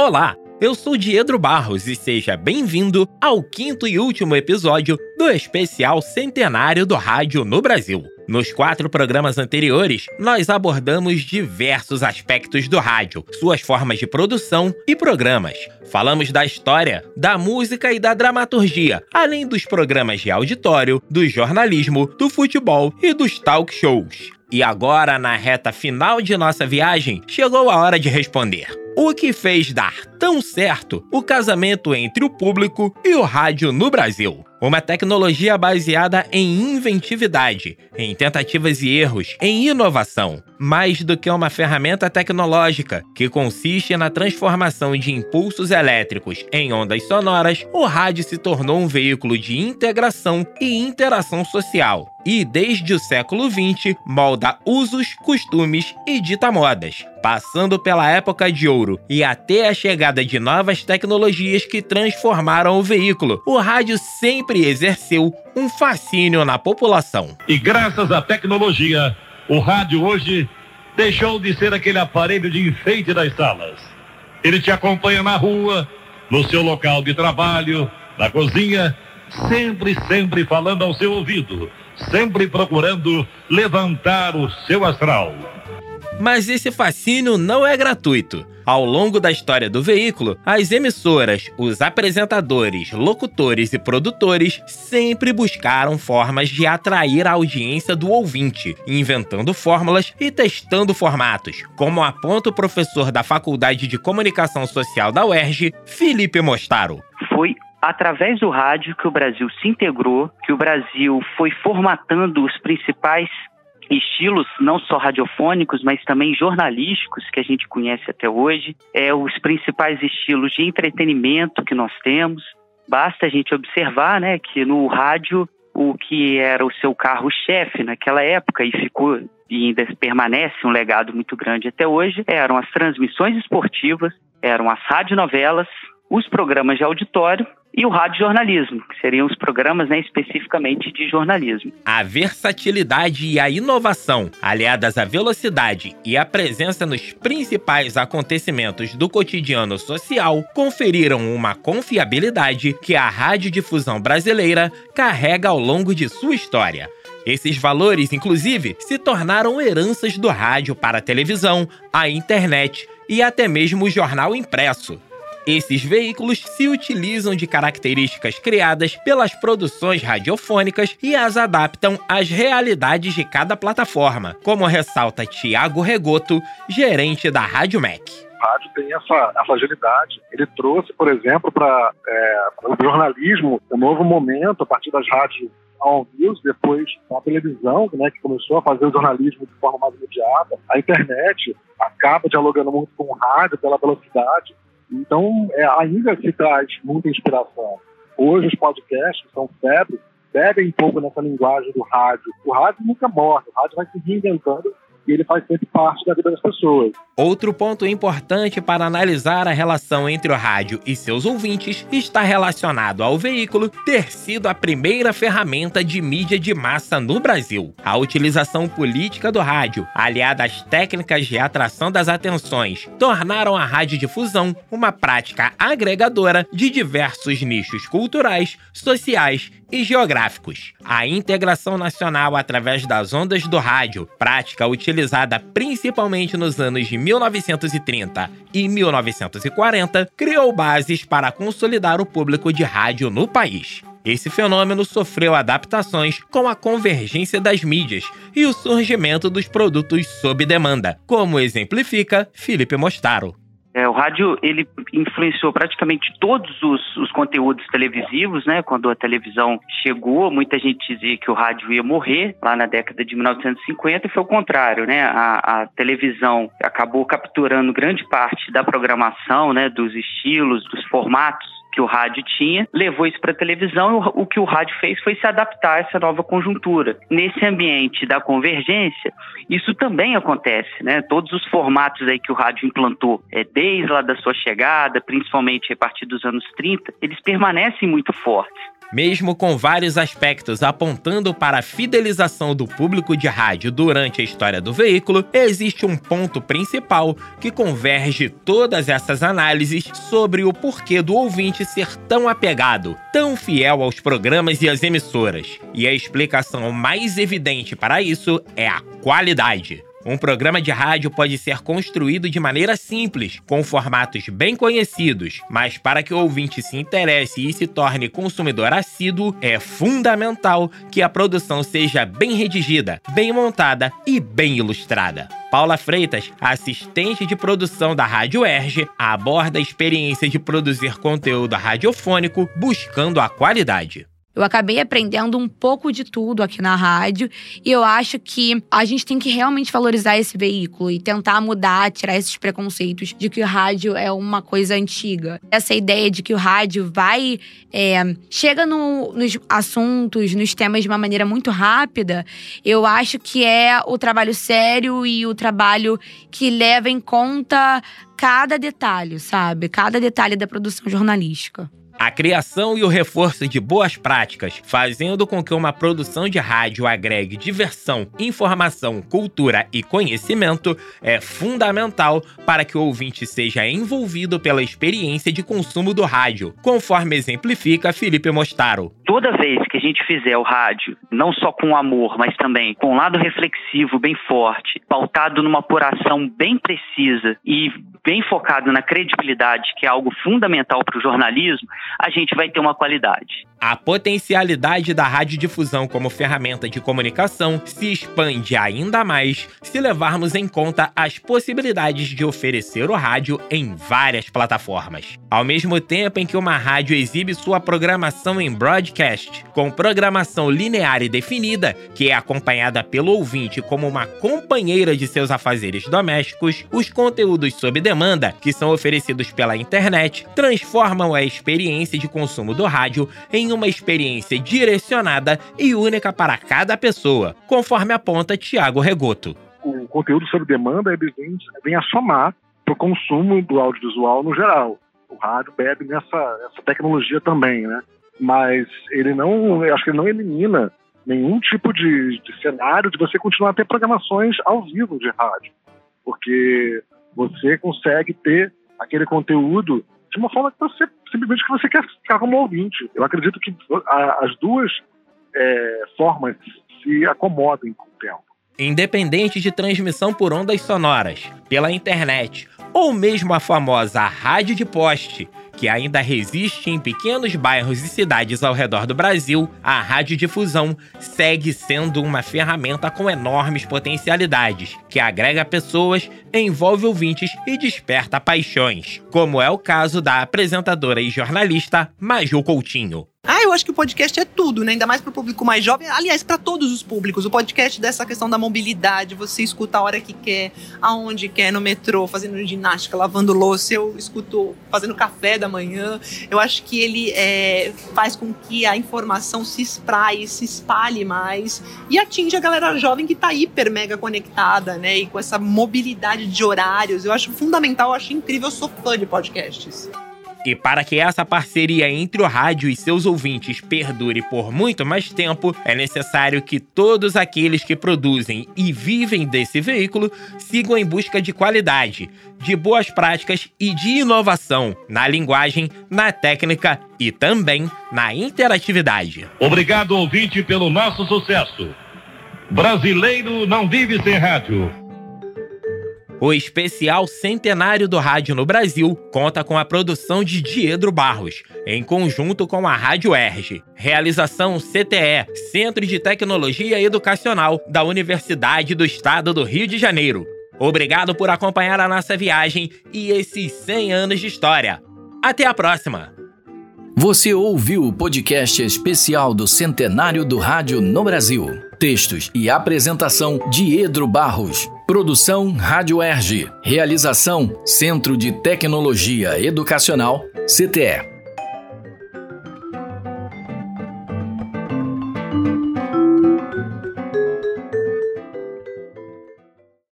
Olá, eu sou Diedro Barros e seja bem-vindo ao quinto e último episódio do especial centenário do rádio no Brasil. Nos quatro programas anteriores, nós abordamos diversos aspectos do rádio, suas formas de produção e programas. Falamos da história, da música e da dramaturgia, além dos programas de auditório, do jornalismo, do futebol e dos talk shows. E agora, na reta final de nossa viagem, chegou a hora de responder. O que fez dar tão certo o casamento entre o público e o rádio no Brasil? Uma tecnologia baseada em inventividade, em tentativas e erros, em inovação, mais do que uma ferramenta tecnológica que consiste na transformação de impulsos elétricos em ondas sonoras, o rádio se tornou um veículo de integração e interação social. E desde o século XX molda usos, costumes e dita modas, passando pela época de ouro e até a chegada de novas tecnologias que transformaram o veículo. O rádio sempre exerceu um fascínio na população. E graças à tecnologia, o rádio hoje deixou de ser aquele aparelho de enfeite das salas. Ele te acompanha na rua, no seu local de trabalho, na cozinha, sempre, sempre falando ao seu ouvido, sempre procurando levantar o seu astral. Mas esse fascínio não é gratuito. Ao longo da história do veículo, as emissoras, os apresentadores, locutores e produtores sempre buscaram formas de atrair a audiência do ouvinte, inventando fórmulas e testando formatos, como aponta o professor da Faculdade de Comunicação Social da UERJ, Felipe Mostaro. Foi através do rádio que o Brasil se integrou, que o Brasil foi formatando os principais estilos não só radiofônicos, mas também jornalísticos que a gente conhece até hoje, é os principais estilos de entretenimento que nós temos. Basta a gente observar, né, que no rádio o que era o seu carro-chefe naquela época e ficou e ainda permanece um legado muito grande até hoje, eram as transmissões esportivas, eram as radionovelas, os programas de auditório e o radiojornalismo, que seriam os programas né, especificamente de jornalismo. A versatilidade e a inovação, aliadas à velocidade e à presença nos principais acontecimentos do cotidiano social, conferiram uma confiabilidade que a radiodifusão brasileira carrega ao longo de sua história. Esses valores, inclusive, se tornaram heranças do rádio para a televisão, a internet e até mesmo o jornal impresso. Esses veículos se utilizam de características criadas pelas produções radiofônicas e as adaptam às realidades de cada plataforma, como ressalta Tiago Regoto, gerente da Rádio Mac o rádio tem essa, essa agilidade. Ele trouxe, por exemplo, para é, o jornalismo um novo momento a partir das rádios ao news, depois a televisão, né, que começou a fazer o jornalismo de forma mais imediata. A internet acaba dialogando muito com o rádio pela velocidade. Então, é, ainda se traz muita inspiração. Hoje, os podcasts são febre, bebem um pouco nessa linguagem do rádio. O rádio nunca morre, o rádio vai se reinventando e ele faz sempre parte da vida das pessoas. Outro ponto importante para analisar a relação entre o rádio e seus ouvintes está relacionado ao veículo ter sido a primeira ferramenta de mídia de massa no Brasil. A utilização política do rádio, aliada às técnicas de atração das atenções, tornaram a radiodifusão uma prática agregadora de diversos nichos culturais, sociais e geográficos. A integração nacional através das ondas do rádio, prática utilizada principalmente nos anos de 1930 e 1940, criou bases para consolidar o público de rádio no país. Esse fenômeno sofreu adaptações com a convergência das mídias e o surgimento dos produtos sob demanda, como exemplifica Felipe Mostaro. É, o rádio ele influenciou praticamente todos os, os, conteúdos televisivos, né? Quando a televisão chegou, muita gente dizia que o rádio ia morrer lá na década de 1950 e foi o contrário, né? A, a televisão acabou capturando grande parte da programação, né? Dos estilos, dos formatos que o rádio tinha, levou isso para a televisão e o, que o rádio fez foi se adaptar a essa nova conjuntura. Nesse ambiente da convergência, isso também acontece, né? Todos os formatos aí que o rádio implantou, é, desde lá da sua chegada, principalmente a partir dos anos 30, eles permanecem muito fortes. Mesmo com vários aspectos apontando para a fidelização do público de rádio durante a história do veículo, existe um ponto principal que converge todas essas análises sobre o porquê do ouvinte ser tão apegado, tão fiel aos programas e às emissoras. E a explicação mais evidente para isso é a qualidade. Um programa de rádio pode ser construído de maneira simples, com formatos bem conhecidos, mas para que o ouvinte se interesse e se torne consumidor assíduo, é fundamental que a produção seja bem redigida, bem montada e bem ilustrada. Paula Freitas, assistente de produção da Rádio Erge, aborda a experiência de produzir conteúdo radiofônico buscando a qualidade. Eu acabei aprendendo um pouco de tudo aqui na rádio e eu acho que a gente tem que realmente valorizar esse veículo e tentar mudar, tirar esses preconceitos de que o rádio é uma coisa antiga. Essa ideia de que o rádio vai. É, chega no, nos assuntos, nos temas de uma maneira muito rápida, eu acho que é o trabalho sério e o trabalho que leva em conta cada detalhe, sabe? Cada detalhe da produção jornalística. A criação e o reforço de boas práticas, fazendo com que uma produção de rádio agregue diversão, informação, cultura e conhecimento, é fundamental para que o ouvinte seja envolvido pela experiência de consumo do rádio, conforme exemplifica Felipe Mostaro. Toda vez que a gente fizer o rádio, não só com amor, mas também com um lado reflexivo bem forte, pautado numa apuração bem precisa e bem focado na credibilidade, que é algo fundamental para o jornalismo, a gente vai ter uma qualidade. A potencialidade da radiodifusão como ferramenta de comunicação se expande ainda mais se levarmos em conta as possibilidades de oferecer o rádio em várias plataformas. Ao mesmo tempo em que uma rádio exibe sua programação em broadcast, com programação linear e definida, que é acompanhada pelo ouvinte como uma companheira de seus afazeres domésticos, os conteúdos sob demanda, que são oferecidos pela internet, transformam a experiência de consumo do rádio em uma experiência direcionada e única para cada pessoa, conforme aponta Tiago Regoto. O conteúdo sob demanda ele vem, vem a somar para o consumo do audiovisual no geral. O rádio bebe nessa, nessa tecnologia também, né? Mas ele não, acho que ele não elimina nenhum tipo de, de cenário de você continuar a ter programações ao vivo de rádio, porque você consegue ter aquele conteúdo de uma forma que você simplesmente que você quer ficar como ouvinte. Eu acredito que a, as duas é, formas se acomodem com o tempo. Independente de transmissão por ondas sonoras, pela internet ou mesmo a famosa rádio de poste, que ainda resiste em pequenos bairros e cidades ao redor do Brasil, a radiodifusão segue sendo uma ferramenta com enormes potencialidades, que agrega pessoas, envolve ouvintes e desperta paixões, como é o caso da apresentadora e jornalista Maju Coutinho. Ah, eu acho que o podcast é tudo, né? Ainda mais para o público mais jovem. Aliás, para todos os públicos. O podcast dessa questão da mobilidade, você escuta a hora que quer, aonde quer, no metrô, fazendo ginástica, lavando louça. Eu escuto fazendo café da manhã. Eu acho que ele é, faz com que a informação se espraie, se espalhe mais e atinge a galera jovem que está hiper mega conectada, né? E com essa mobilidade de horários. Eu acho fundamental, eu acho incrível. Eu sou fã de podcasts. E para que essa parceria entre o rádio e seus ouvintes perdure por muito mais tempo, é necessário que todos aqueles que produzem e vivem desse veículo sigam em busca de qualidade, de boas práticas e de inovação na linguagem, na técnica e também na interatividade. Obrigado, ouvinte, pelo nosso sucesso. Brasileiro não vive sem rádio. O especial Centenário do Rádio no Brasil conta com a produção de Diedro Barros, em conjunto com a Rádio Erge. Realização CTE, Centro de Tecnologia Educacional da Universidade do Estado do Rio de Janeiro. Obrigado por acompanhar a nossa viagem e esses 100 anos de história. Até a próxima! Você ouviu o podcast especial do Centenário do Rádio no Brasil. Textos e apresentação Diedro Barros. Produção Rádio Erge. Realização Centro de Tecnologia Educacional, CTE.